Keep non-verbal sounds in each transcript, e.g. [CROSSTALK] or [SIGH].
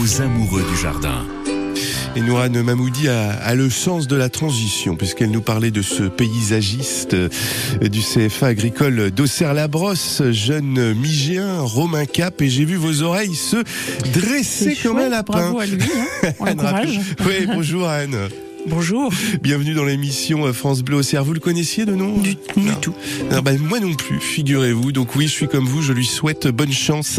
aux amoureux du jardin. Et Nourane Mamoudi a, a, le sens de la transition, puisqu'elle nous parlait de ce paysagiste euh, du CFA agricole d'Auxerre-la-Brosse, jeune Migéen, Romain Cap, et j'ai vu vos oreilles se dresser comme un lapin. Bravo à lui, hein. on. [LAUGHS] Oui, bonjour Anne. Bonjour. Bienvenue dans l'émission France Bleu au Cerf. Vous le connaissiez de nom? Du, du tout. Non, bah, moi non plus, figurez-vous. Donc oui, je suis comme vous, je lui souhaite bonne chance.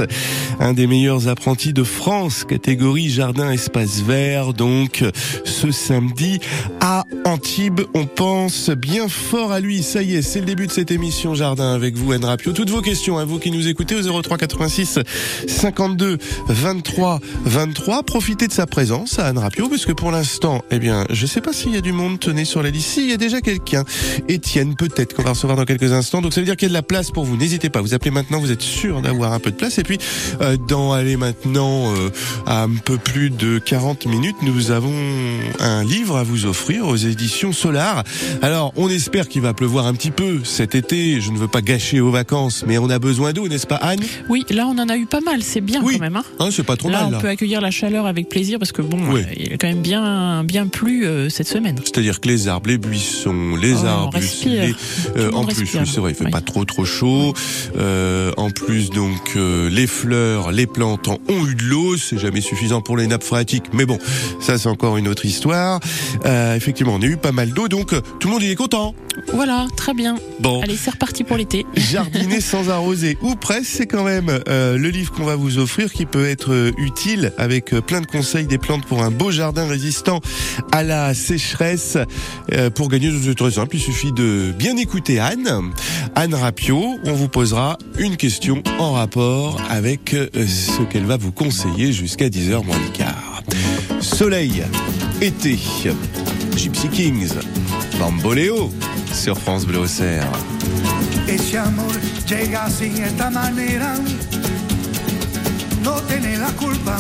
Un des meilleurs apprentis de France, catégorie jardin espace vert. Donc ce samedi à Antibes, on pense bien fort à lui. Ça y est, c'est le début de cette émission Jardin avec vous, Anne Rapio. Toutes vos questions, à vous qui nous écoutez au 03 86 52 23 23. Profitez de sa présence à Anne Rapio, puisque pour l'instant, eh bien, je sais pas s'il y a du monde, tenez sur la liste. Si, il y a déjà quelqu'un. Étienne, peut-être, qu'on va recevoir dans quelques instants. Donc, ça veut dire qu'il y a de la place pour vous. N'hésitez pas. Vous appelez maintenant, vous êtes sûr d'avoir un peu de place. Et puis, euh, dans aller maintenant euh, à un peu plus de 40 minutes, nous avons un livre à vous offrir aux éditions Solar. Alors, on espère qu'il va pleuvoir un petit peu cet été. Je ne veux pas gâcher vos vacances, mais on a besoin d'eau, n'est-ce pas, Anne? Oui, là, on en a eu pas mal. C'est bien Oui. quand même. Hein. Hein, C'est pas trop là, mal. on Là. peut accueillir la chaleur avec plaisir parce que bon, Oui. euh, il a quand même bien, bien plu euh, cette semaine. C'est-à-dire que les arbres, les buissons, les Oh, les, le en plus, respire. oui, c'est vrai, il fait Oui. pas trop trop chaud. Euh, en plus, donc, euh, les fleurs, les plantes ont eu de l'eau. C'est jamais suffisant pour les nappes phréatiques, mais bon, ça c'est encore une autre histoire. Euh, effectivement, on a eu pas mal d'eau, donc euh, tout le monde il est content. Voilà, très bien. Bon. Allez, c'est reparti pour l'été. [LAUGHS] Jardiner sans arroser, ou presque, c'est quand même euh, le livre qu'on va vous offrir qui peut être euh, utile avec euh, plein de conseils des plantes pour un beau jardin résistant à la sécheresse. Euh, pour gagner, c'est très simple, il suffit de bien écouter Anne. Anne Rapio, on vous posera une question en rapport avec euh, ce qu'elle va vous conseiller jusqu'à 10h moins quart. Soleil, été, Gypsy Kings, Bamboléo sur France Bleu Auxerre. Ese amor llega culpa.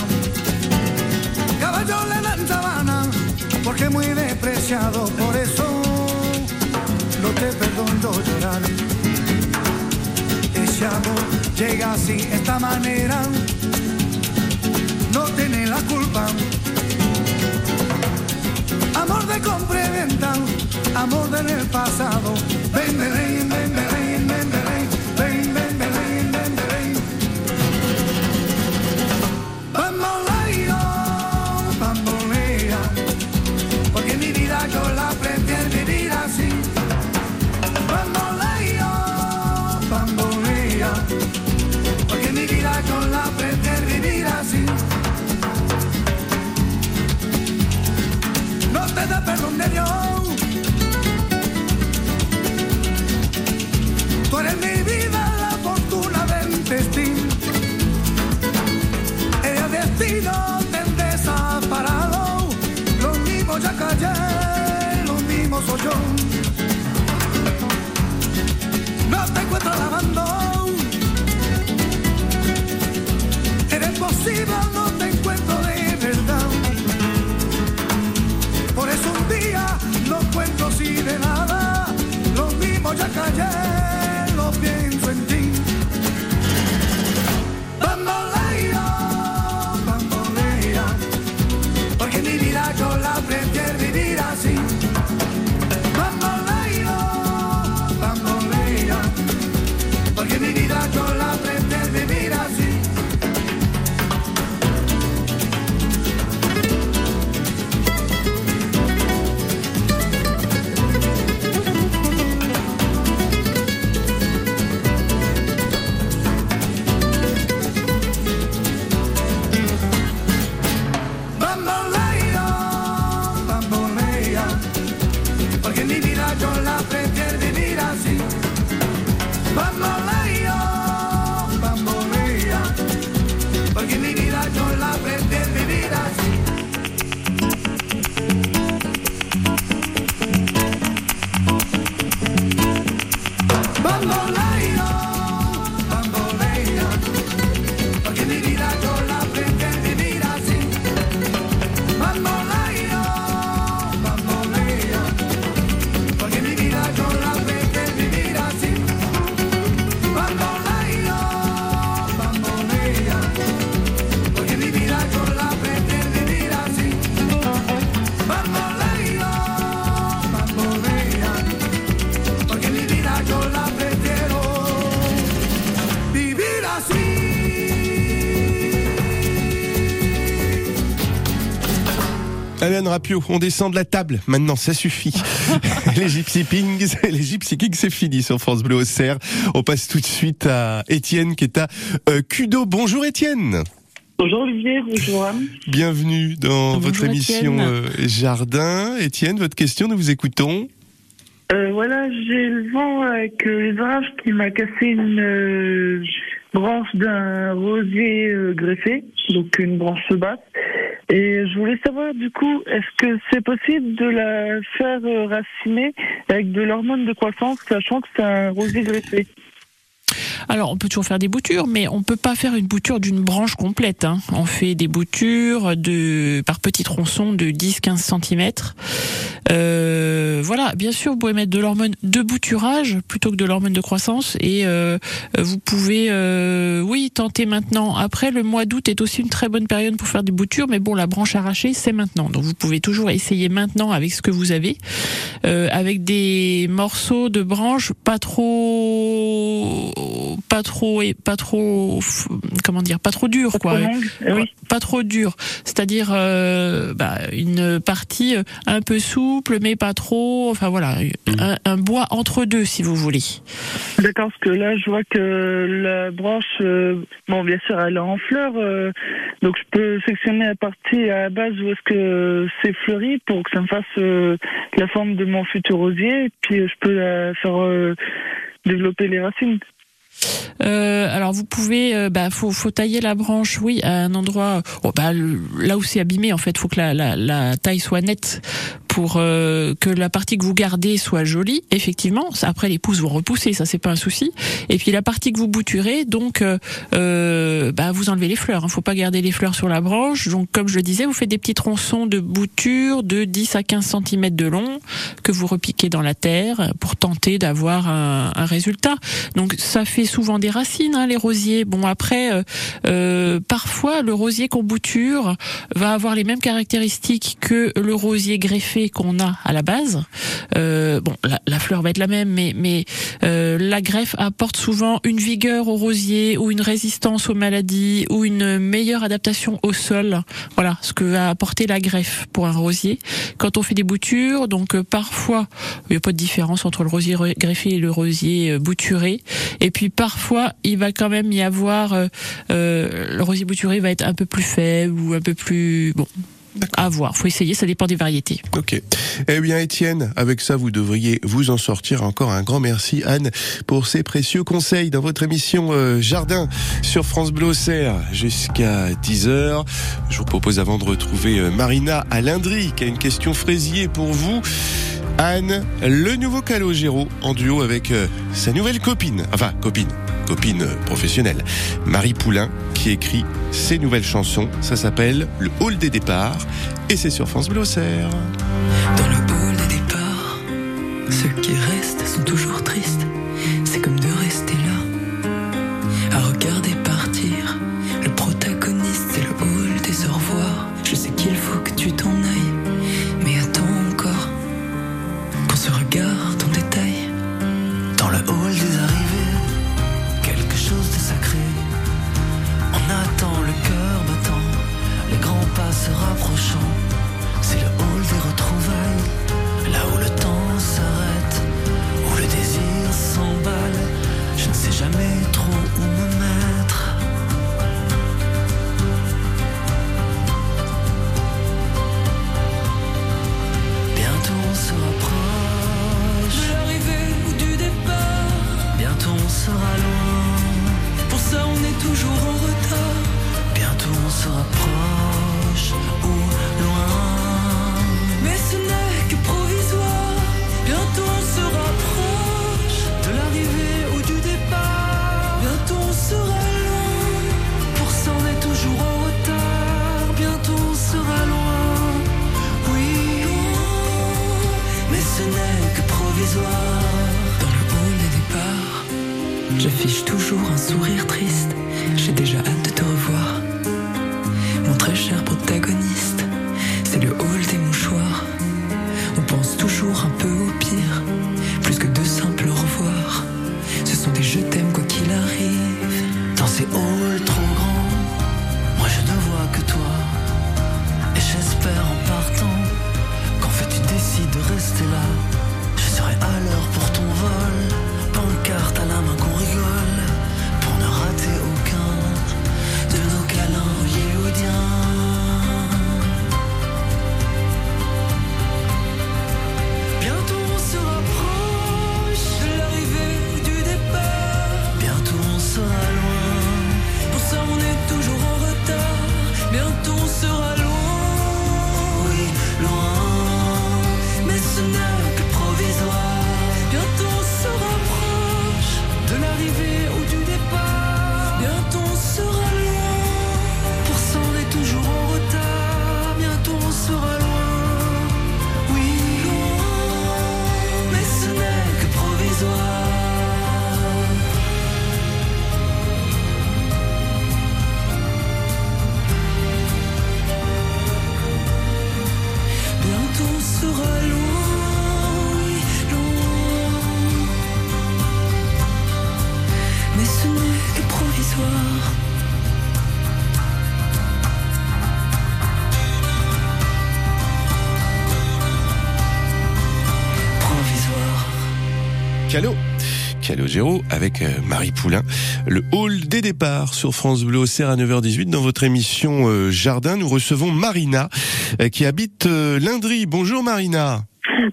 Porque muy despreciado, por eso no te perdono llorar. Ese amor llega así, esta manera, no tiene la culpa. Amor de compra y venta, amor del pasado. Ven, ven, ven, Rapio, on descend de la table. Maintenant, ça suffit. [LAUGHS] les Gypsy Kings, les Gypsy Kings, c'est fini sur France Bleu au Cerf. On passe tout de suite à Étienne qui est à euh, Cudo. Bonjour Étienne. Bonjour Olivier, bonjour Anne. Bienvenue dans Bonjour, votre émission euh, Jardin. Étienne, votre question, nous vous écoutons. Euh, voilà, j'ai le vent avec euh, les orages qui m'a cassé une euh, branche d'un rosier euh, greffé, donc une branche basse. Et je voulais savoir du coup, est-ce que c'est possible de la faire euh, raciner avec de l'hormone de croissance, sachant que c'est un rosier greffé? Alors, on peut toujours faire des boutures, mais on peut pas faire une bouture d'une branche complète. hein. On fait des boutures de par petits tronçons de 10-15 cm. Euh, voilà, bien sûr, vous pouvez mettre de l'hormone de bouturage plutôt que de l'hormone de croissance. Et euh, vous pouvez, euh, oui, tenter maintenant. Après, le mois d'août est aussi une très bonne période pour faire des boutures, mais bon, la branche arrachée, c'est maintenant. Donc, vous pouvez toujours essayer maintenant avec ce que vous avez, avec des morceaux de branches pas trop, pas trop et pas trop, comment dire, pas trop durs, quoi. Trop longue Eh oui. Pas trop dur, c'est-à-dire euh, bah, une partie euh, un peu souple, mais pas trop. Enfin voilà, un, un bois entre deux, si vous voulez. D'accord, parce que là, je vois que la branche, euh, bon, bien sûr, elle est en fleurs, euh, donc je peux sectionner la partie à la base où est-ce que c'est fleuri pour que ça me fasse euh, la forme de mon futur rosier, et puis euh, je peux la faire euh, développer les racines. Euh, alors vous pouvez, euh, bah, faut, faut tailler la branche, oui, à un endroit, oh, bah, là où c'est abîmé, en fait, faut que la, la taille soit nette pour euh, que la partie que vous gardez soit jolie. Effectivement, après les pousses vont repousser, ça c'est pas un souci. Et puis la partie que vous bouturez, donc, euh, euh, bah, vous enlevez les fleurs. Hein, faut pas garder les fleurs sur la branche. Donc, comme je le disais, vous faites des petits tronçons de bouture de 10 à 15 cm de long que vous repiquez dans la terre pour tenter d'avoir un, un résultat. Donc ça fait souvent des racines, hein, les rosiers. Bon après, euh, euh, parfois le rosier qu'on bouture va avoir les mêmes caractéristiques que le rosier greffé qu'on a à la base. Euh, bon, la, fleur va être la même, mais mais euh, la greffe apporte souvent une vigueur au rosier ou une résistance aux maladies ou une meilleure adaptation au sol. Voilà ce que va apporter la greffe pour un rosier. Quand on fait des boutures, donc euh, parfois il n'y a pas de différence entre le rosier re- greffé et le rosier bouturé. Et puis parfois, il va quand même y avoir le rosier bouturé va être un peu plus faible ou un peu plus bon. À voir, faut essayer, ça dépend des variétés. Ok. Eh bien, Étienne, avec ça, vous devriez vous en sortir. Encore un grand merci, Anne, pour ces précieux conseils dans votre émission euh, Jardin sur France Bleu Auxerre jusqu'à 10h. Je vous propose, avant de retrouver euh, Marina à Lindry, qui a une question fraisier pour vous. Anne, le nouveau Calogero en duo avec euh, sa nouvelle copine, enfin copine, copine professionnelle, Marie Poulain, qui écrit ses nouvelles chansons. Ça s'appelle Le Hall des départs et c'est sur France Bleu Auxerre. Dans le hall des départs, ceux qui restent sont toujours tristes. Dans le hall des départs, j'affiche toujours un sourire triste. J'ai déjà Calo. Calogero avec euh, Marie Poulain. Le hall des départs sur France Bleu au à 9h18 dans votre émission euh, Jardin. Nous recevons Marina euh, qui habite Lindry. Bonjour Marina.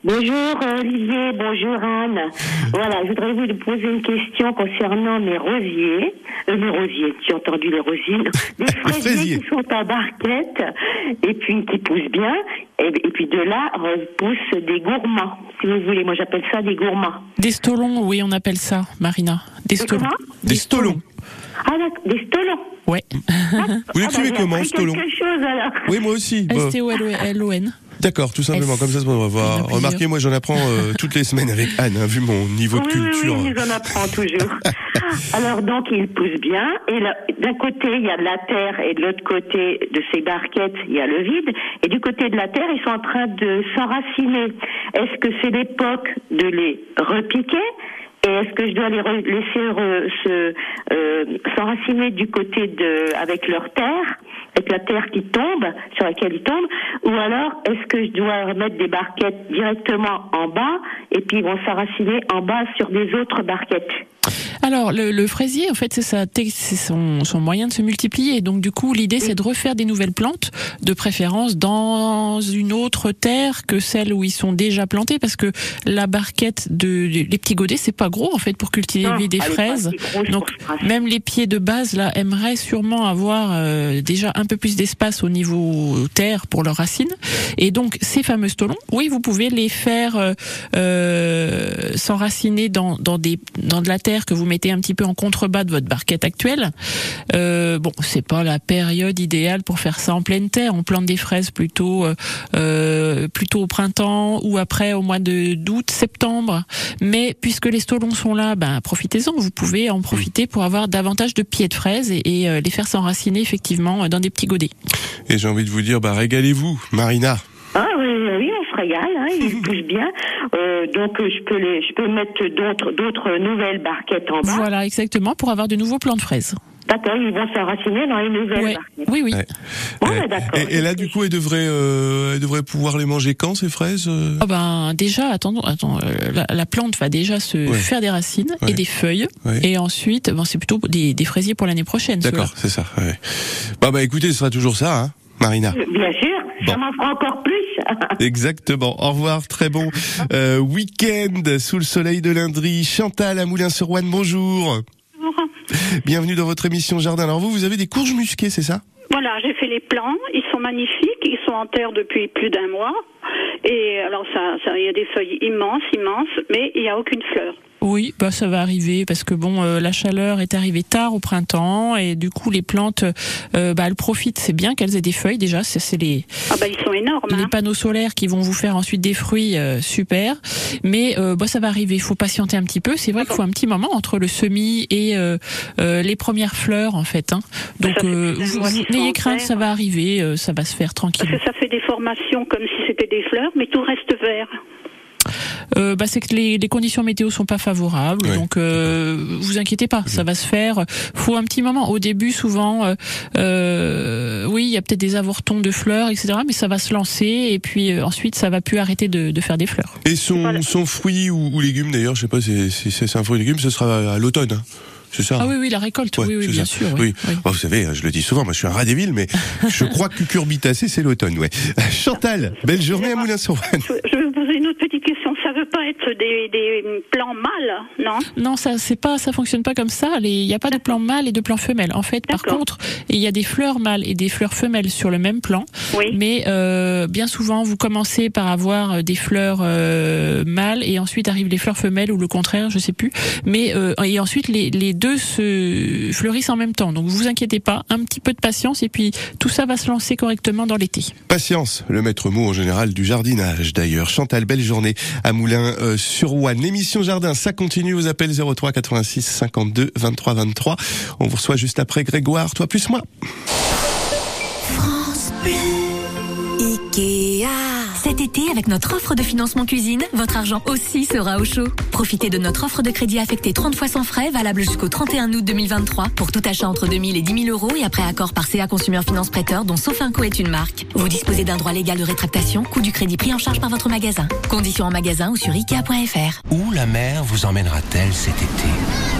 Bonjour Olivier, bonjour Anne. Voilà, je voudrais vous poser une question concernant mes rosiers. Euh, mes rosiers, j'ai entendu les rosines. [LAUGHS] Des fraisiers qui sont en barquette et puis qui poussent bien. Et, puis de là poussent des gourmands, si vous voulez. Moi j'appelle ça des gourmands. Des stolons, oui, on appelle ça, Marina. Des stolons. Des stolons. Ah, des stolons. Ouais. Vous l'écrivez ah, bah, comment, stolon chose, alors. Oui, moi aussi. S-T-O-L-O-N. D'accord, tout simplement, comme ça, on va voir. Remarquez, moi j'en apprends euh, [LAUGHS] toutes les semaines avec Anne, hein, vu mon niveau de culture. Oui, oui, j'en apprends toujours. [LAUGHS] Alors donc, il pousse bien, et d'un côté, il y a de la terre, et de l'autre côté de ces barquettes, il y a le vide, et du côté de la terre, ils sont en train de s'enraciner. Est-ce que c'est l'époque de les repiquer et est-ce que je dois les laisser se euh, s'enraciner du côté de avec leur terre avec la terre qui tombe, sur laquelle ils tombent, ou alors est-ce que je dois mettre des barquettes directement en bas et puis ils vont s'enraciner en bas sur des autres barquettes? Alors, le, le, fraisier, en fait, c'est c'est son, son, moyen de se multiplier. Donc, du coup, l'idée, c'est de refaire des nouvelles plantes, de préférence dans une autre terre que celle où ils sont déjà plantés, parce que la barquette de, les petits godets, c'est pas gros, en fait, pour cultiver des fraises. Donc, même les pieds de base, là, aimeraient sûrement avoir euh, déjà un peu plus d'espace au niveau terre pour leurs racines. Et donc, ces fameux stolons, oui, vous pouvez les faire euh, euh s'enraciner dans, dans, des, dans de la terre que vous mettez un petit peu en contrebas de votre barquette actuelle. Euh, bon, c'est pas la période idéale pour faire ça en pleine terre. On plante des fraises plutôt euh, euh plutôt au printemps ou après au mois de d'août, septembre. Mais puisque les stolons sont là, ben profitez-en. Vous pouvez en profiter pour avoir davantage de pieds de fraises et, euh, les faire s'enraciner effectivement dans des petits godets. Et j'ai envie de vous dire, bah régalez-vous, Marina. Ah oui, oui, on se régale, hein, il bouge bien. Euh, donc je peux les, je peux mettre d'autres, d'autres nouvelles barquettes en bas. Voilà, exactement, pour avoir de nouveaux plants de fraises. D'accord, ils vont s'enraciner dans les nouvelles barquettes. Oui, oui. Bon, d'accord. Et, là, du coup, elle devrait, euh, elle devrait pouvoir les manger quand ces fraises euh? Oh ben déjà, attendons, attends, euh, la, plante va déjà se faire des racines et des feuilles, et ensuite, bon, c'est plutôt des, des, fraisiers pour l'année prochaine. D'accord, c'est ça. Bah, bah, écoutez, ce sera toujours ça, hein, Marina. Bien sûr, ça m'en fera encore plus. [LAUGHS] Exactement. Au revoir. Très bon euh, week-end sous le soleil de Lindry. Chantal à Moulin-sur-Ouane, bonjour. Bonjour. Bienvenue dans votre émission Jardin. Alors vous, vous avez des courges musquées, c'est ça? Voilà, j'ai fait les plants. Ils sont magnifiques. Ils sont en terre depuis plus d'un mois. Et alors ça, ça, il y a des feuilles immenses, immenses, mais il n'y a aucune fleur. Oui, bah ça va arriver parce que bon, euh, la chaleur est arrivée tard au printemps et du coup les plantes, euh, bah elles profitent. C'est bien qu'elles aient des feuilles déjà. C'est les ah bah ils sont énormes. Les hein. panneaux solaires qui vont vous faire ensuite des fruits euh, super. Mais bah ça va arriver. Il faut patienter un petit peu. C'est vrai qu'il faut un petit moment entre le semis et les premières fleurs en fait. Hein. Donc n'ayez crainte, ça va arriver. ça va se faire tranquille. Parce que ça fait des formations comme si c'était des fleurs, mais tout reste vert euh, bah, c'est que les, les, conditions météo sont pas favorables, donc euh, vous inquiétez pas, ça va se faire. Faut un petit moment. Au début, souvent, euh, euh oui, il y a peut-être des avortons de fleurs, etc. Mais ça va se lancer et puis euh, ensuite, ça va plus arrêter de, de, faire des fleurs. Et son, son fruit ou, ou légume d'ailleurs, je sais pas si c'est un fruit ou légume, ce sera à l'automne. Hein c'est ça Ah oui, oui, la récolte, oui, oui, bien sûr. Oui. vous savez, je le dis souvent, moi je suis un rat des villes, mais [LAUGHS] je crois que cucurbitacé, c'est l'automne, ouais. Chantal, belle journée à Moulin-sur-Ouane. Je vais vous poser une autre petite question. Ça veut pas être des, des plants mâles, non? Non, ça c'est pas, ça fonctionne pas comme ça. Il n'y a pas de plants mâles et de plants femelles. En fait, par contre, il y a des fleurs mâles et des fleurs femelles sur le même plan. Oui. Mais euh, bien souvent, vous commencez par avoir des fleurs euh, mâles et ensuite arrivent les fleurs femelles ou le contraire, je sais plus. Mais euh, et ensuite les, les deux se fleurissent en même temps. Donc vous inquiétez pas, un petit peu de patience et puis tout ça va se lancer correctement dans l'été. Patience, le maître mot en général du jardinage d'ailleurs. Chantal, belle journée à Moulin euh, sur Ouane. L'émission Jardin, ça continue. Vous appelez 03 86 52 23 23. On vous reçoit juste après Grégoire, toi plus moi. France. Été, avec notre offre de financement cuisine, votre argent aussi sera au chaud. Profitez de notre offre de crédit affecté 30 fois sans frais, valable jusqu'au 31 août 2023, pour tout achat entre 2000 et 10 000 euros et après accord par CA Consumer Finance Prêteur, dont Sofinco est une marque. Vous disposez d'un droit légal de rétractation, coût du crédit pris en charge par votre magasin. Conditions en magasin ou sur ikea.fr. Où la mer vous emmènera-t-elle cet été?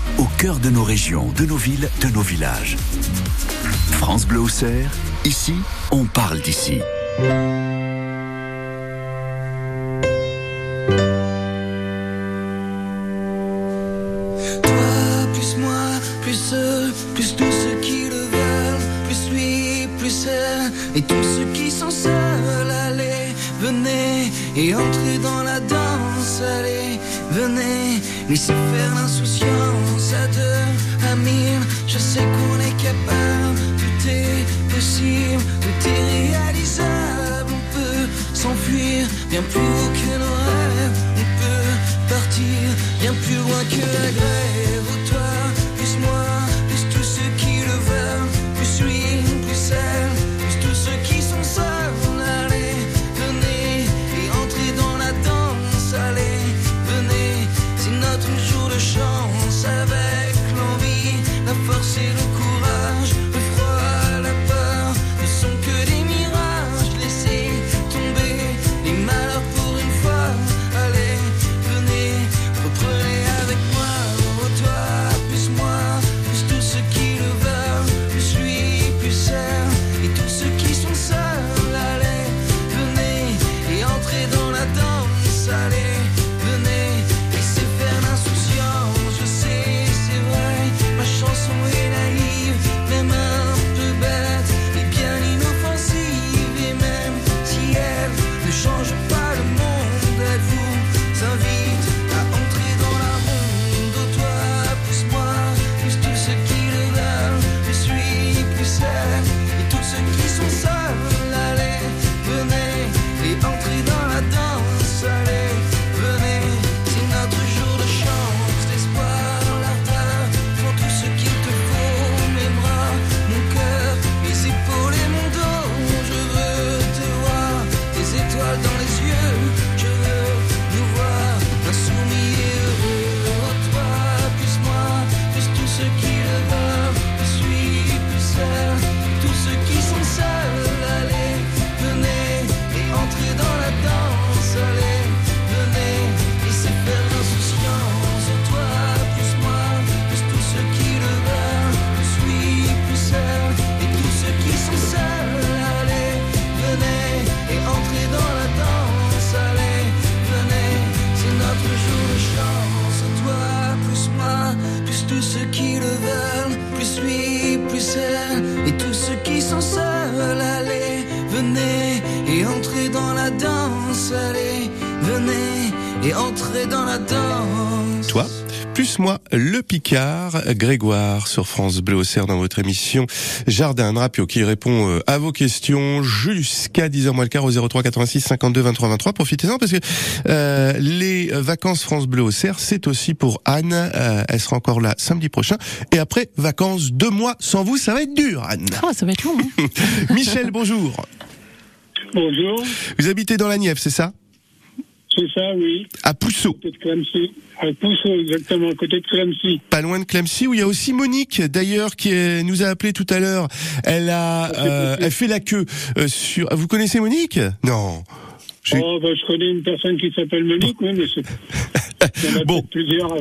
au cœur de nos régions, de nos villes, de nos villages. France Bleu au Cerf, ici, on parle d'ici. Toi, plus moi, plus eux, plus tous ceux qui le veulent, plus lui, plus elle, et tous ceux qui sont seuls, allez, venez et entrez dans la danse, allez, venez, laissez faire l'insouciance tout est possible, tout est réalisable, on peut s'enfuir bien plus haut que nos rêves, on peut partir bien plus loin que la grève. Plus moi, le Picard, Grégoire sur France Bleu au Cerf dans votre émission Jardin Rapio qui répond euh, à vos questions jusqu'à 10h moins le quart au 03 86 52 23 23. Profitez-en parce que euh, les vacances France Bleu au Cerf, c'est aussi pour Anne. Euh, elle sera encore là samedi prochain. Et après, vacances deux mois sans vous, ça va être dur, Anne. Ah, ça va être long. hein. [LAUGHS] Michel, bonjour. Bonjour, Vous habitez dans la Nièvre, c'est ça? C'est ça, oui. À Pousseau. Côté de Clemcy. À Pousseau, exactement, à côté de Clemcy. pas loin de Clemcy où il y a aussi Monique d'ailleurs qui est- nous a appelé tout à l'heure. Elle a euh, elle fait la queue euh, sur vous connaissez Monique? Non. Je- Oh, bah, je connais une personne qui s'appelle Monique, oui, mais c'est. [LAUGHS] Bon.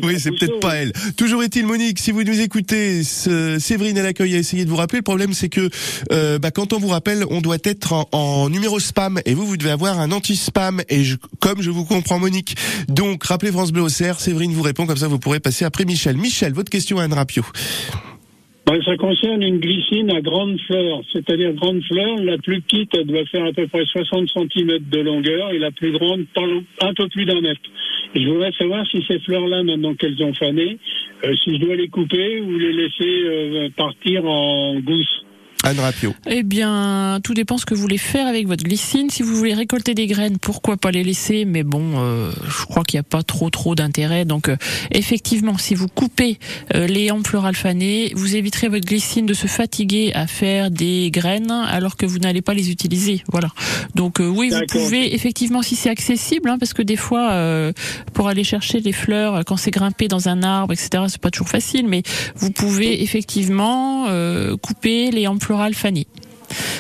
Oui, c'est peut-être pas elle. Toujours est-il, Monique, si vous nous écoutez, ce- Séverine à l'accueil a essayé de vous rappeler. Le problème, c'est que euh, bah, quand on vous rappelle, on doit être en, en numéro spam. Et vous, vous devez avoir un anti-spam. Et je, comme je vous comprends, Monique. Donc, rappelez France Bleu au cerf. Séverine vous répond, comme ça vous pourrez passer après Michel. Michel, votre question à Anne Rapio. Ben, ça concerne une glycine à grande fleur, c'est-à-dire grande fleur. La plus petite, elle doit faire à peu près 60 cm de longueur et la plus grande, un peu plus d'un mètre. Et je voudrais savoir si ces fleurs-là, maintenant qu'elles ont fané, euh, si je dois les couper ou les laisser euh, partir en gousse. Anne Rapio. Eh bien, tout dépend ce que vous voulez faire avec votre glycine. Si vous voulez récolter des graines, pourquoi pas les laisser? Mais bon, euh, je crois qu'il n'y a pas trop trop d'intérêt. Donc, euh, effectivement, si vous coupez euh, les hampes florales fanées, vous éviterez votre glycine de se fatiguer à faire des graines alors que vous n'allez pas les utiliser. Voilà. Donc, euh, oui, vous pouvez effectivement, si c'est accessible, hein, parce que des fois, euh, pour aller chercher les fleurs quand c'est grimpé dans un arbre, etc., c'est pas toujours facile. Mais vous pouvez effectivement euh, couper les hampes fanées.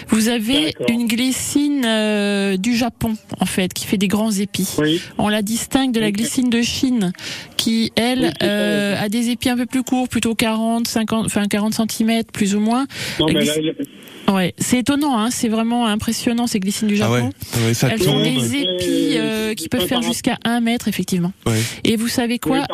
Vous avez une glycine euh, du Japon, en fait, qui fait des grands épis. Oui. On la distingue de la glycine de Chine, qui, elle, Oui, euh, a des épis un peu plus courts, plutôt 40, 50, enfin 40 cm, plus ou moins. Non, La mais là, glycine- Ouais, c'est étonnant, hein, c'est vraiment impressionnant ces glycines du Ah Japon. ah ouais, ça Elles ont des épis euh, qui peuvent faire jusqu'à 1 mètre, effectivement. Ouais. Et vous savez quoi.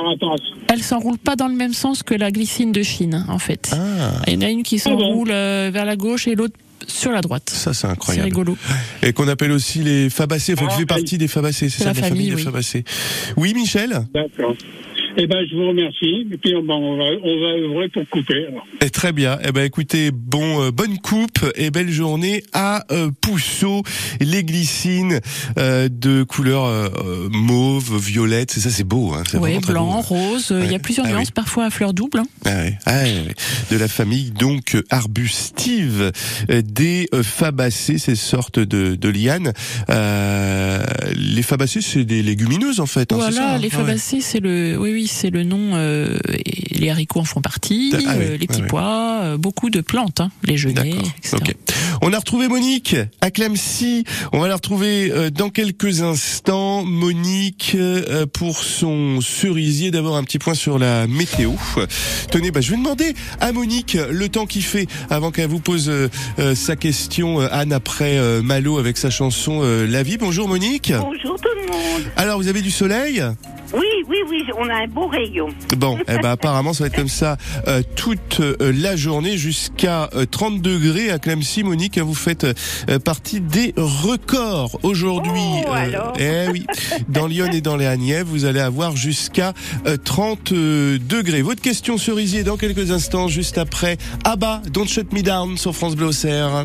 Elles s'enroulent pas dans le même sens que la glycine de Chine, en fait. Ah, Il y en a une qui s'enroule euh, vers la gauche et l'autre sur la droite. ça c'est C'est incroyable. rigolo. Et qu'on appelle aussi les fabacées, enfin qui Ah, fait partie des fabacées, c'est C'est ça, la famille, famille, des oui. fabacées. Oui, Michel? D'accord. Eh ben, je vous remercie. Et puis, on va, on va, on va œuvrer pour couper. alors. Eh, Très bien. Eh ben, écoutez, bon, euh, bonne coupe et belle journée à euh, Pousseau. Les glycines euh, de couleur euh, mauve, violette, c'est ça, c'est beau. Hein, c'est Oui, blanc, beau, hein. rose, euh, il y a plusieurs Ah nuances, oui. parfois à fleur double. hein. Ah ouais, ah ouais, ouais. De la famille donc arbustive euh, des euh, fabacées, ces sortes de, de lianes. Euh, les fabacées, c'est des légumineuses en fait. hein, voilà, hein les Ah ouais. fabacées, c'est le, oui, oui, c'est le nom. euh, et les haricots en font partie, Ah oui, euh, les petits pois, euh, beaucoup de plantes, hein, les genêts, etc. On a retrouvé Monique à Clamcy. On va la retrouver euh, dans quelques instants. Monique euh, pour son cerisier. D'abord un petit point sur la météo. Tenez, bah, je vais demander à Monique le temps qu'il fait avant qu'elle vous pose sa question. Anne après euh, Malo avec sa chanson euh, La vie. Bonjour Monique. Bonjour tout le monde. Alors vous avez du soleil? Oui, oui, oui, on a un beau rayon. Bon, eh ben apparemment ça va être comme ça euh, toute euh, la journée jusqu'à euh, 30 degrés à Clamcy. Monique, vous faites euh, partie des records aujourd'hui. Oh, alors. eh oui, dans Lyon et dans les Agnières, vous allez avoir jusqu'à euh, 30 euh, degrés. Votre question cerisier dans quelques instants, juste après Abba, Don't Shut Me Down sur France Bleu Auxerre.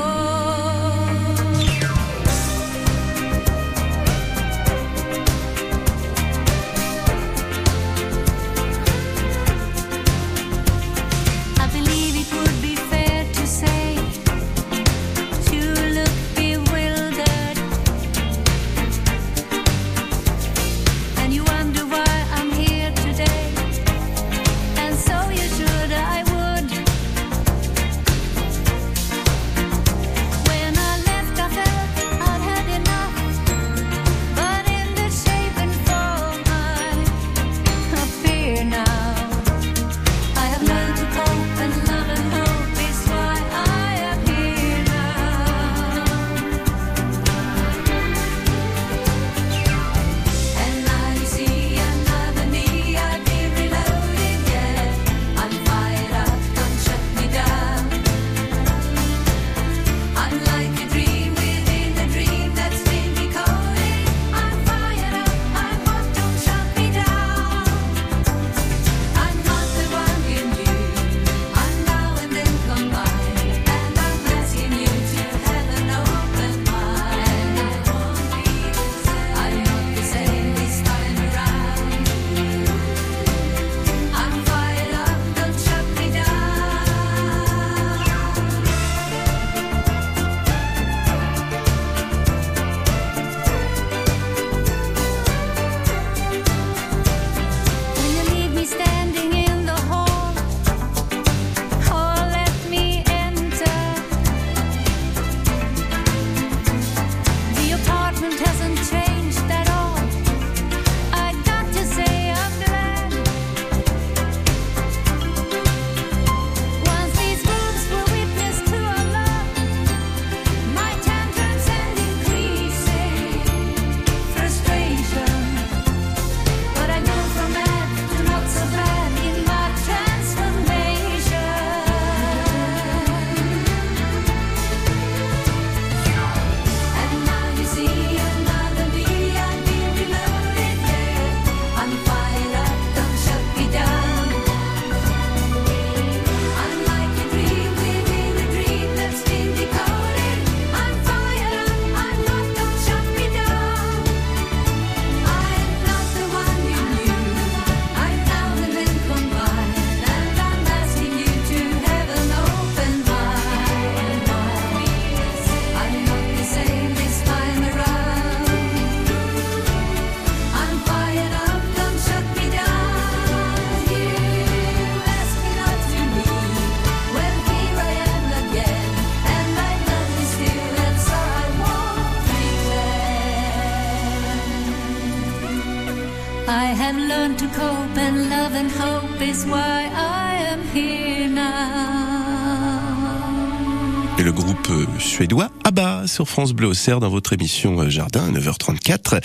Sur France Bleu au Cerf dans votre émission euh, Jardin à 9h34.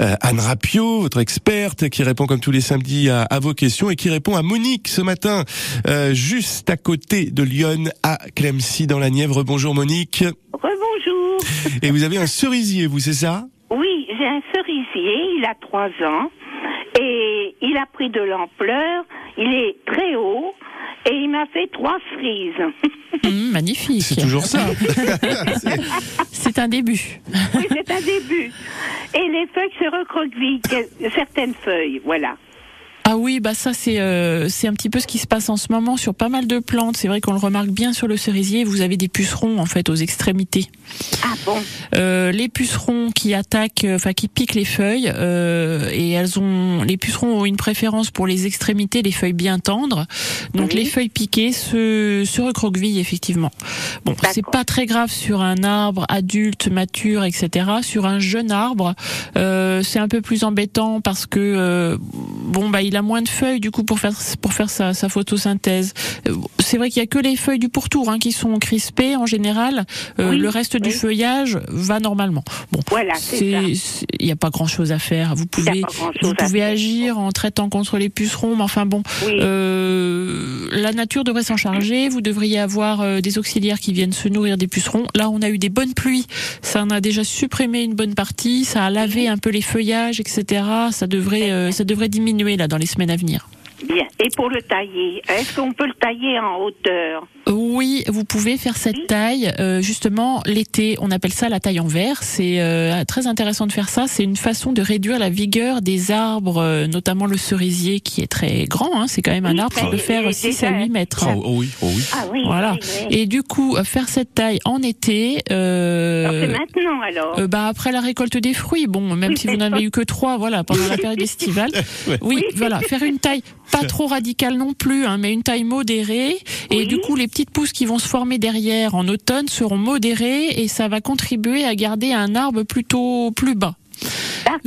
Euh, Anne Rapio, votre experte qui répond comme tous les samedis à, à vos questions et qui répond à Monique ce matin, euh, juste à côté de Lyon à Clemcy dans la Nièvre. Bonjour Monique. Rebonjour. Et vous avez un cerisier, vous, c'est ça? Oui, j'ai un cerisier, il a trois ans et il a pris de l'ampleur, il est très haut et il m'a fait trois frises. Hum, [LAUGHS] magnifique. C'est toujours ça. [LAUGHS] C'est un début. Oui, c'est un début. Et les feuilles se recroquevillent, certaines feuilles, voilà. Ah oui, bah ça c'est euh, c'est un petit peu ce qui se passe en ce moment sur pas mal de plantes. C'est vrai qu'on le remarque bien sur le cerisier. Vous avez des pucerons en fait aux extrémités. Ah bon? Euh, les pucerons qui attaquent, euh, enfin qui piquent les feuilles, euh, et elles ont, les pucerons ont une préférence pour les extrémités, les feuilles bien tendres. Donc les feuilles piquées se, se recroquevillent effectivement. Bon, c'est pas très grave sur un arbre adulte, mature, etc. Sur un jeune arbre, euh, c'est un peu plus embêtant parce que euh, bon bah il a moins de feuilles du coup pour faire pour faire sa, sa photosynthèse. Euh, C'est vrai qu'il y a que les feuilles du pourtour hein, qui sont crispées en général. Euh, Oui, le reste du feuillage va normalement. Bon, Voilà, il n'y a pas grand chose à faire. Vous Il pouvez, vous pouvez agir en traitant contre les pucerons, mais enfin bon, Oui. euh, la nature devrait s'en charger. Vous devriez avoir des auxiliaires qui viennent se nourrir des pucerons. Là, on a eu des bonnes pluies, ça en a déjà supprimé une bonne partie, ça a lavé un peu les feuillages, etc. Ça devrait, euh, ça devrait diminuer là dans les semaines à venir. Bien. Et pour le tailler, est-ce qu'on peut le tailler en hauteur? Oui, vous pouvez faire cette taille. euh, justement, l'été, on appelle ça la taille en verre. C'est euh, très intéressant de faire ça. C'est une façon de réduire la vigueur des arbres, euh, notamment le cerisier qui est très grand. Hein, c'est quand même un arbre qui peut faire il est 6 à déjà- 8 mètres. Oh, oh oui, oh oui. Ah oui. Voilà. Et du coup, euh, faire cette taille en été. euh, Alors, maintenant alors. euh, bah après la récolte des fruits, bon, même si vous n'en avez eu que trois, voilà, pendant la période estivale. [LAUGHS] Ouais. Oui, voilà, faire une taille pas trop radicale non plus, hein, mais une taille modérée. Et du coup, les petites pousses qui vont se former derrière en automne seront modérées et ça va contribuer à garder un arbre plutôt plus bas.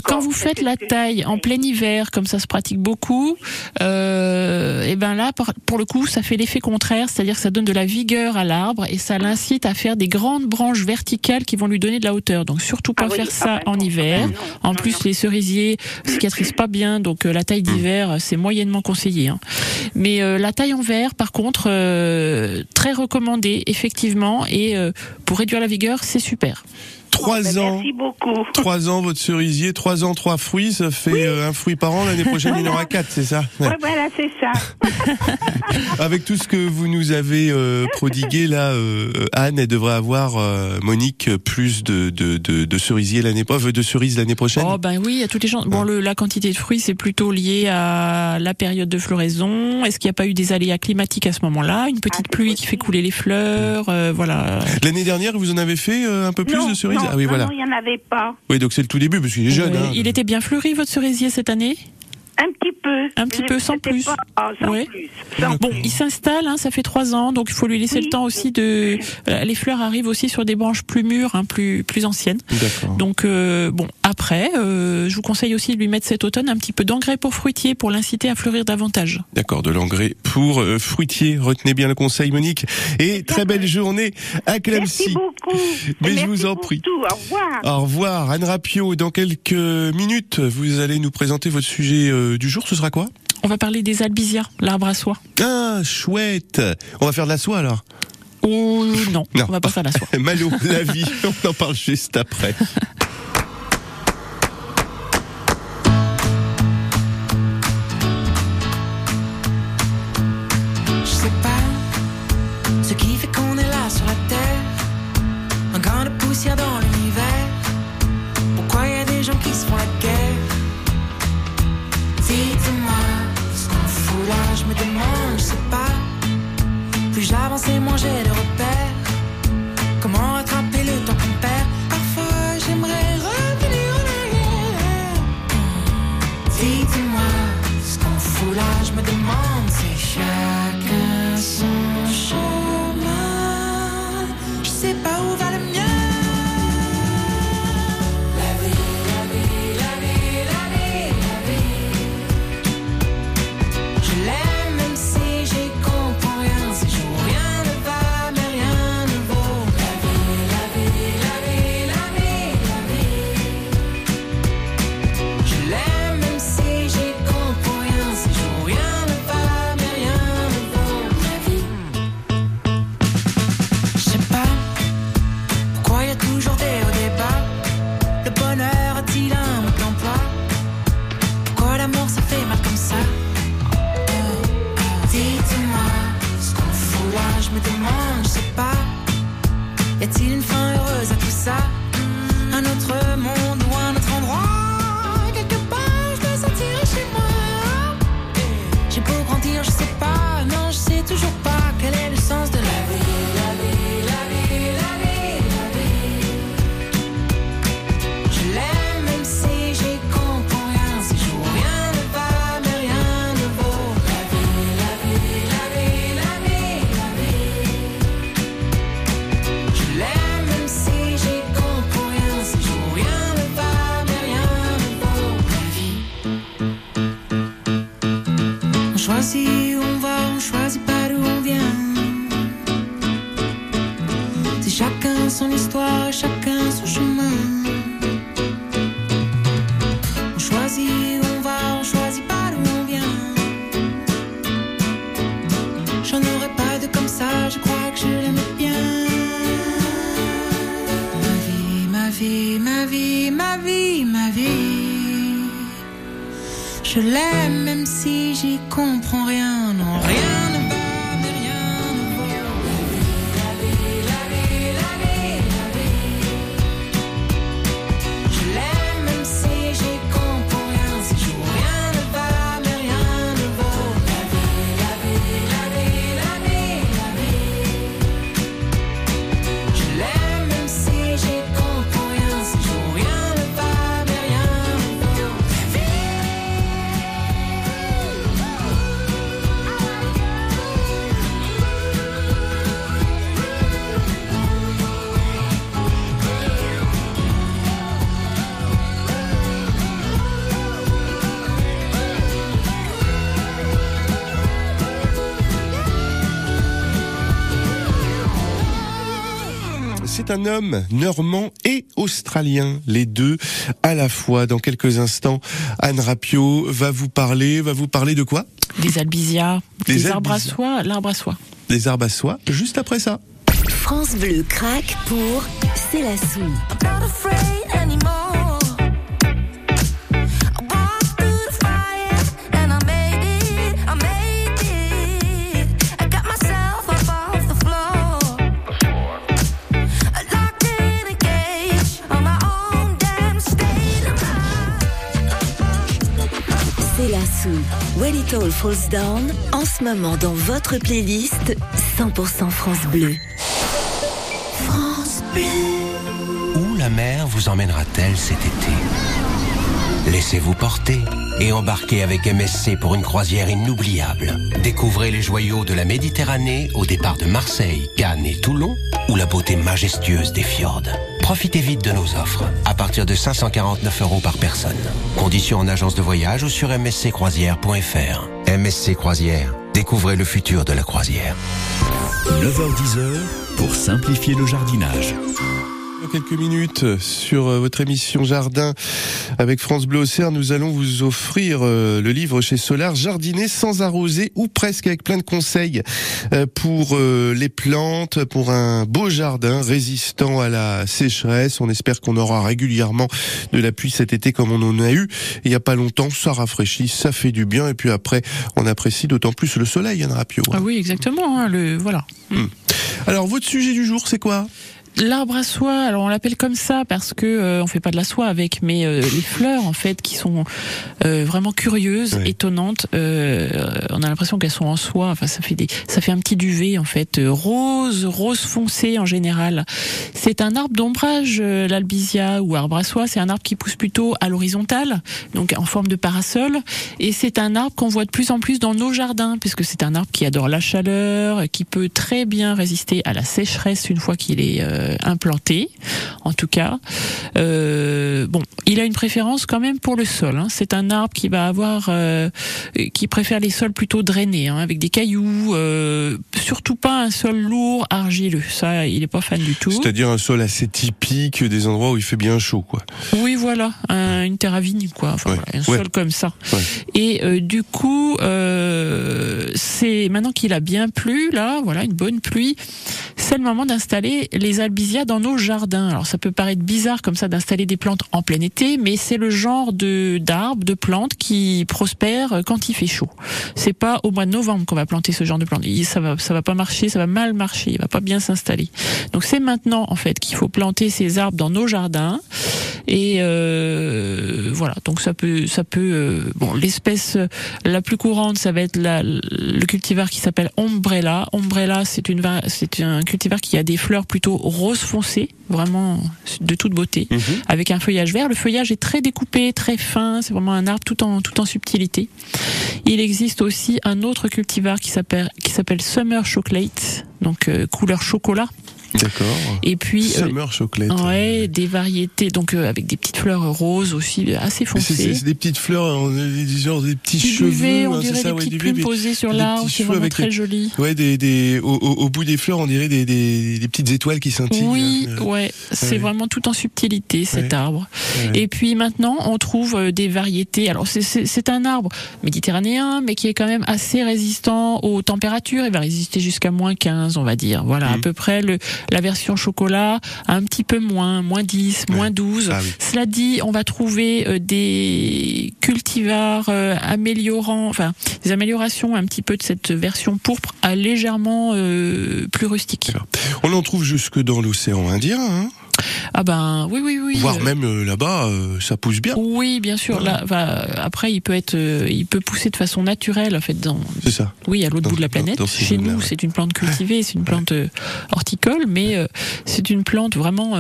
Quand vous faites la taille en plein hiver, comme ça se pratique beaucoup, euh, et ben là, pour, le coup, ça fait l'effet contraire, c'est-à-dire que ça donne de la vigueur à l'arbre et ça l'incite à faire des grandes branches verticales qui vont lui donner de la hauteur. Donc surtout pas Ah oui, faire ah ça en hiver. ah en plus, les cerisiers cicatrisent pas bien, donc euh, la taille d'hiver, euh, c'est moyennement conseillé. hein. Mais euh, la taille en verre, par contre, très recommandée, effectivement, et pour réduire la vigueur, c'est super. Trois ans. Merci beaucoup. Trois ans votre cerisier, trois ans, trois fruits, ça fait euh, un fruit par an. L'année prochaine, il y en aura quatre, c'est ça Ouais. Ouais, voilà, c'est ça. [LAUGHS] Avec tout ce que vous nous avez euh, prodigué là, euh, Anne, elle devrait avoir euh, Monique plus de de de, de cerisier l'année prochaine, de cerises l'année prochaine. Oh ben oui, il y a toutes les gens. Bon, le, la quantité de fruits, c'est plutôt lié à la période de floraison. Est-ce qu'il n'y a pas eu des aléas climatiques à ce moment-là? Une petite pluie qui fait couler les fleurs, euh, voilà. L'année dernière, vous en avez fait euh, un peu plus non, de cerises. Non, ah oui, non, voilà. non, il n'y en avait pas. Oui, donc c'est le tout début parce qu'il est jeune. Hein. Il était bien fleuri votre cerisier cette année? Un petit peu. Un petit peu, sans plus. pas- ah, sans Ouais. plus. Sans Bon, plus. il s'installe, hein, ça fait trois ans, donc il faut lui laisser le temps aussi de. euh, Les fleurs arrivent aussi sur des branches plus mûres, hein, plus plus anciennes. D'accord. Donc euh, bon, après, euh, je vous conseille aussi de lui mettre cet automne un petit peu d'engrais pour fruitier pour l'inciter à fleurir davantage. D'accord, de l'engrais pour euh, fruitiers. Retenez bien le conseil, Monique. Et très belle journée à Clemcy. Merci beaucoup. Mais je Merci vous en prie. tout. Au revoir. Au revoir, Anne Rapio. Dans quelques minutes, vous allez nous présenter votre sujet euh, du jour. Ce sera quoi On va parler des albizia, l'arbre à soie. Ah, chouette. On va faire de la soie alors. Oh non, Non. on va pas faire la soie. [LAUGHS] Malo, la vie. [LAUGHS] On en parle juste après. [LAUGHS] Plus j'avance et moins j'ai. Comment rattraper le temps qu'on perd? Parfois j'aimerais revenir en arrière. Dites-moi ce qu'on fout là, je me demande, c'est chacun Je l'aime même si j'y comprends rien, non, rien un homme normand et australien, les deux à la fois. Dans quelques instants, Anne Rapio va vous parler, va vous parler de quoi? Des albizia, Des des, arbres à soie, l'arbre à soie. Des arbres à soie, juste après ça. France Bleu craque pour C'est la. When it all falls down, en ce moment dans votre playlist 100% France Bleu. France Où la mer vous emmènera-t-elle cet été? Laissez-vous porter et embarquez avec MSC pour une croisière inoubliable. Découvrez les joyaux de la Méditerranée au départ de Marseille, Cannes et Toulon ou la beauté majestueuse des fjords. Profitez vite de nos offres à partir de 549 euros par personne. Conditions en agence de voyage ou sur msccroisière.fr. MSC Croisière, découvrez le futur de la croisière. 9h10 pour simplifier le jardinage. Quelques minutes sur euh, votre émission Jardin avec France Bleu Auxerre, nous allons vous offrir euh, le livre chez Solar Jardiner sans arroser ou presque avec plein de conseils euh, pour les plantes, pour un beau jardin résistant à la sécheresse. On espère qu'on aura régulièrement de la pluie cet été comme on en a eu il y a pas longtemps. Ça rafraîchit, ça fait du bien et puis après on apprécie d'autant plus le soleil, Yann Rapio. Ah oui, exactement. hein, le voilà. Alors votre sujet du jour, c'est quoi? L'arbre à soie, alors on l'appelle comme ça parce que euh, on fait pas de la soie avec, mais euh, les fleurs en fait qui sont euh, vraiment curieuses, étonnantes. euh, on a l'impression qu'elles sont en soie. Enfin, ça fait des, ça fait un petit duvet en fait, euh, rose, rose foncé en général. C'est un arbre d'ombrage, euh, l'albizia ou arbre à soie. C'est un arbre qui pousse plutôt à l'horizontale, donc en forme de parasol. Et c'est un arbre qu'on voit de plus en plus dans nos jardins, puisque c'est un arbre qui adore la chaleur, qui peut très bien résister à la sécheresse une fois qu'il est euh, implanté, en tout cas. Euh, bon, il a une préférence quand même pour le sol. hein. C'est un arbre qui va avoir, euh, qui préfère les sols plutôt drainés, hein, avec des cailloux. euh, surtout pas un sol lourd, argileux. Ça, il est pas fan du tout. C'est-à-dire un sol assez typique des endroits où il fait bien chaud, quoi. Oui, voilà, un- une terre à vigne, quoi. Enfin, voilà, un ouais. sol comme ça. Ouais. Et euh, du coup, euh, c'est maintenant qu'il a bien plu, là, voilà, une bonne pluie. c'est le moment d'installer les albizia dans nos jardins. Alors ça peut paraître bizarre comme ça d'installer des plantes en plein été, mais c'est le genre de d'arbres, de plantes qui prospèrent quand il fait chaud. C'est pas au mois de novembre qu'on va planter ce genre de plantes. Ça va, ça va pas marcher, ça va mal marcher, il va pas bien s'installer. Donc c'est maintenant en fait qu'il faut planter ces arbres dans nos jardins. Et euh, voilà, donc ça peut, ça peut. euh, bon, l'espèce la plus courante, ça va être le cultivar qui s'appelle Ombrella. Ombrella, c'est une, c'est un cultivar qui a des fleurs plutôt rose foncé, vraiment de toute beauté, avec un feuillage vert. Le feuillage est très découpé, très fin. C'est vraiment un arbre tout en tout en subtilité. Il existe aussi un autre cultivar qui s'appelle Summer Chocolate, donc euh, couleur chocolat. D'accord. Et puis euh, Summer chocolate. Ouais, des variétés, donc euh, avec des petites fleurs roses aussi, assez foncées. c'est des petites fleurs, on a des, genre des petits cheveux. duvet, on hein, dirait ça, des petites plumes duvet, posées sur l'arbre, c'est vraiment avec très joli. Ouais, des, des, au, bout des fleurs, on dirait des, des, des petites étoiles qui scintillent. Oui, Euh, ouais, c'est ouais. vraiment tout en subtilité cet Ouais. arbre. Et puis maintenant, on trouve des variétés. Alors c'est un arbre méditerranéen, mais qui est quand même assez résistant aux températures. Il va résister jusqu'à moins 15, on va dire. Voilà, à peu près le, la version chocolat, un petit peu moins, moins 10, moins 12. Ah oui. Cela dit, on va trouver euh, des cultivars euh, améliorant, enfin des améliorations un petit peu de cette version pourpre à légèrement euh, plus rustique. On en trouve jusque dans l'océan Indien, hein, Ah ben oui, oui, oui. voire même euh, là-bas, euh, ça pousse bien. Oui, bien sûr. Là, après, il peut être, euh, il peut pousser de façon naturelle, en fait, dans, C'est ça. oui, à l'autre bout de la planète. Chez nous, c'est une plante cultivée, c'est une plante horticole, mais c'est une plante vraiment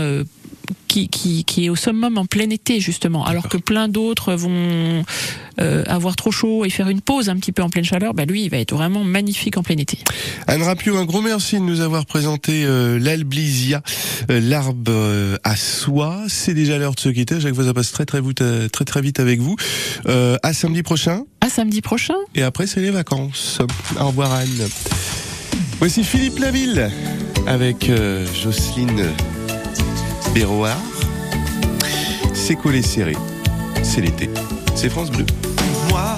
qui, qui, qui est au summum en plein été, justement. Alors que plein d'autres vont euh, avoir trop chaud et faire une pause un petit peu en pleine chaleur. Bah lui, il va être vraiment magnifique en plein été. Anne Rapio, un gros merci de nous avoir présenté euh, l'alblisia, euh, l'arbre euh, à soie. C'est déjà l'heure de se quitter. Jacques ça passe très très vite, très très vite avec vous. À samedi prochain. À samedi prochain. Et après, c'est les vacances. Au revoir Anne. Voici Philippe Laville avec Jocelyne Béroard. C'est collé serré. C'est l'été. C'est France Bleu. Moi,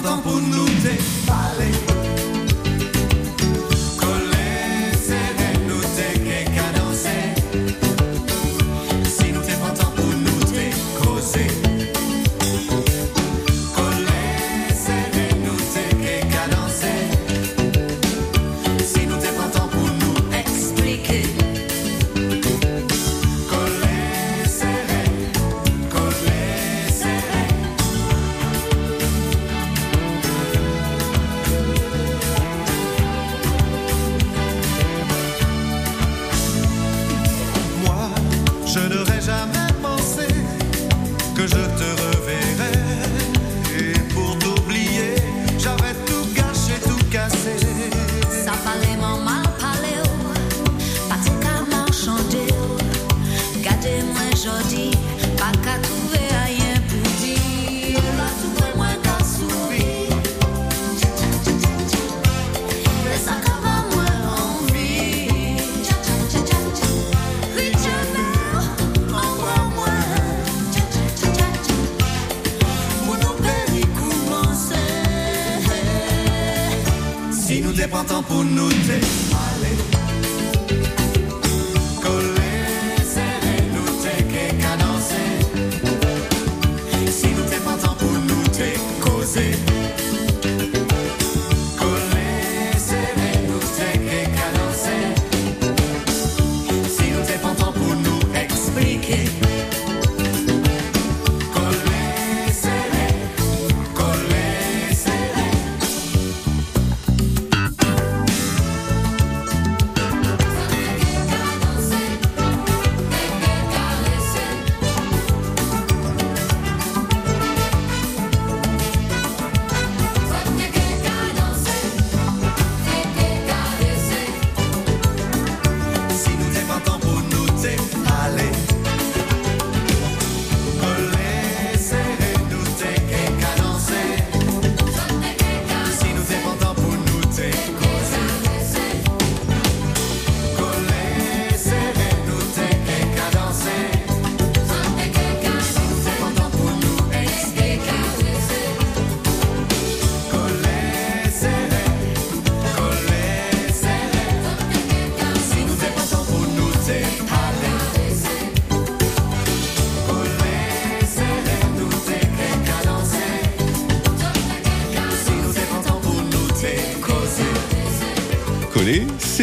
Si nous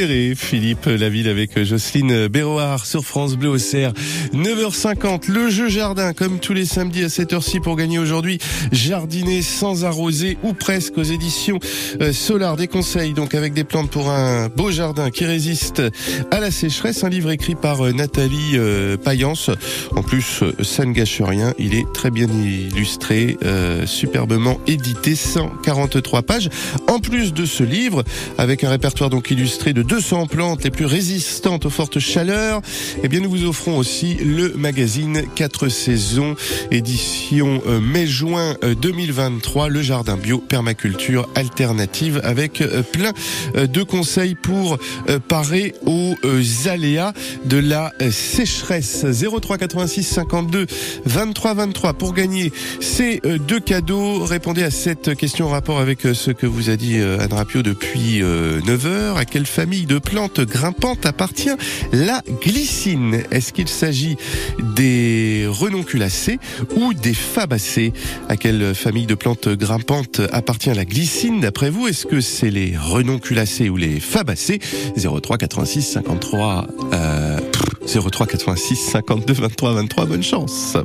serré. Philippe Laville avec Jocelyne Béroard sur France Bleu au Cerf. 9h50, le jeu jardin, comme tous les samedis à cette heure-ci pour gagner aujourd'hui. Jardiner sans arroser ou presque aux éditions euh, Solar. Des conseils donc avec des plantes pour un beau jardin qui résiste à la sécheresse. Un livre écrit par euh, Nathalie euh, Payance. En plus, euh, ça ne gâche rien. Il est très bien illustré, euh, superbement édité, 143 pages. En plus de ce livre, avec un répertoire donc illustré de 200 plantes les plus résistantes aux fortes chaleurs, eh bien nous vous offrons aussi le magazine 4 saisons, édition euh, mai-juin euh, 2023, le jardin bio permaculture alternative avec euh, plein euh, de conseils pour euh, parer aux euh, aléas de la euh, sécheresse. 03 86 52 23 23 pour gagner ces euh, deux cadeaux. Répondez à cette question en rapport avec euh, ce que vous a dit euh, Anne Rapio depuis 9h. À quelle famille de plantes grimpantes appartient la glycine. Est-ce qu'il s'agit des renonculacées ou des fabacées À quelle famille de plantes grimpantes appartient la glycine d'après vous? Est-ce que c'est les renonculacées ou les fabacées 03 86 53 euh, pff, 03 86 52 23 23 bonne chance.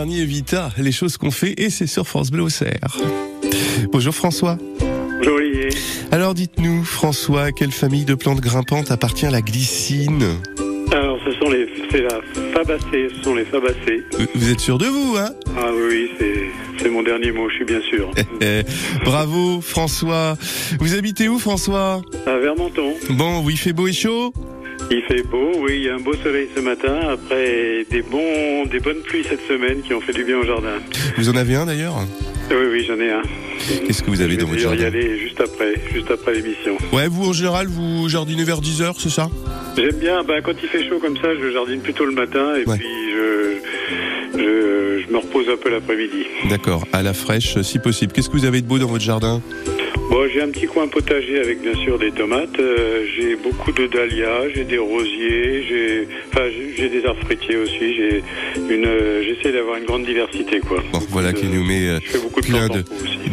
Dernier Vita, les choses qu'on fait, et c'est sur France Bleu. Bonjour François. Bonjour Olivier. Alors dites-nous, François, à quelle famille de plantes grimpantes appartient la glycine Alors, ce sont les, c'est la fabacée, ce sont les fabacées. Euh, Vous êtes sûr de vous, hein? Ah oui, c'est, mon dernier mot, je suis bien sûr. [LAUGHS] Bravo François. Vous habitez où François? À Vermenton. Bon, oui, il fait beau et chaud? Il fait beau, oui, il y a un beau soleil ce matin, après des, bons, des bonnes pluies cette semaine qui ont fait du bien au jardin. Vous en avez un d'ailleurs? Oui, oui, j'en ai un. Qu'est-ce que vous avez dans votre vais y jardin? aller juste après, juste après l'émission. Ouais, vous en général, vous jardinez vers 10h, c'est ça? J'aime bien, bah, quand il fait chaud comme ça, je jardine plutôt le matin et puis je, je, je me repose un peu l'après-midi. D'accord, à la fraîche si possible. Qu'est-ce que vous avez de beau dans votre jardin? Bon, j'ai un petit coin potager avec bien sûr des tomates. euh, j'ai beaucoup de dahlias, j'ai des rosiers, j'ai, enfin, j'ai- j'ai des arbres fruitiers aussi. J'ai une, euh, j'essaie d'avoir une grande diversité, quoi. Bon, voilà qui nous met euh, plein de,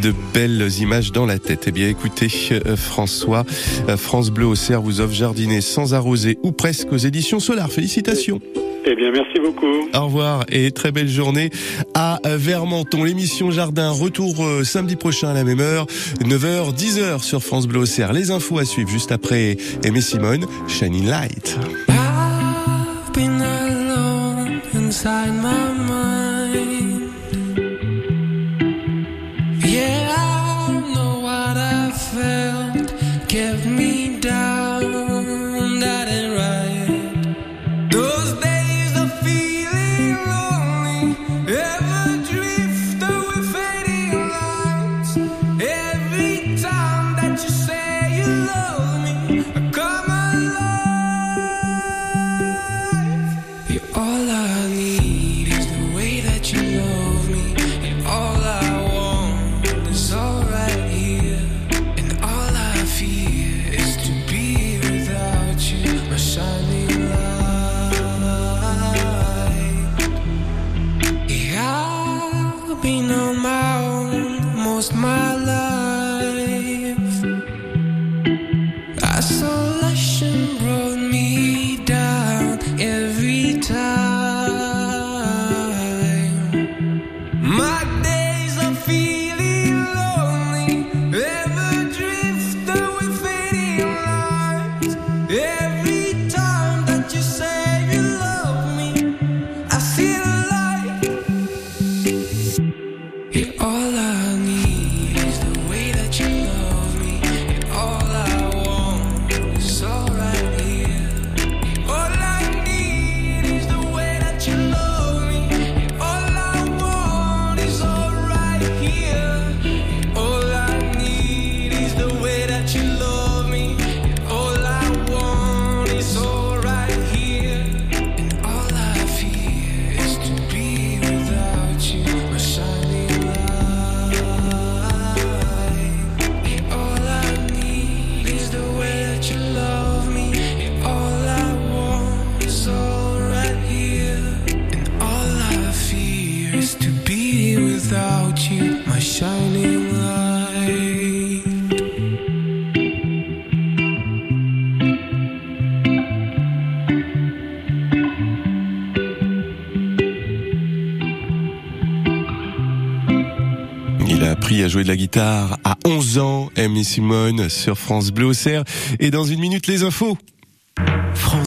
de belles images dans la tête. Eh bien, écoutez, euh, François, euh, France Bleu au Cerf vous offre Jardiner sans arroser ou presque aux éditions Solar. Félicitations. Eh bien, merci beaucoup. Au revoir et très belle journée à Vermenton. L'émission Jardin, retour euh, samedi prochain à la même heure, 9h, 10h sur France Bleu. Les infos à suivre juste après Aimé Simone, Shining Light. I've been alone inside my my most my Simone sur France Bleu. Et dans une minute, les infos.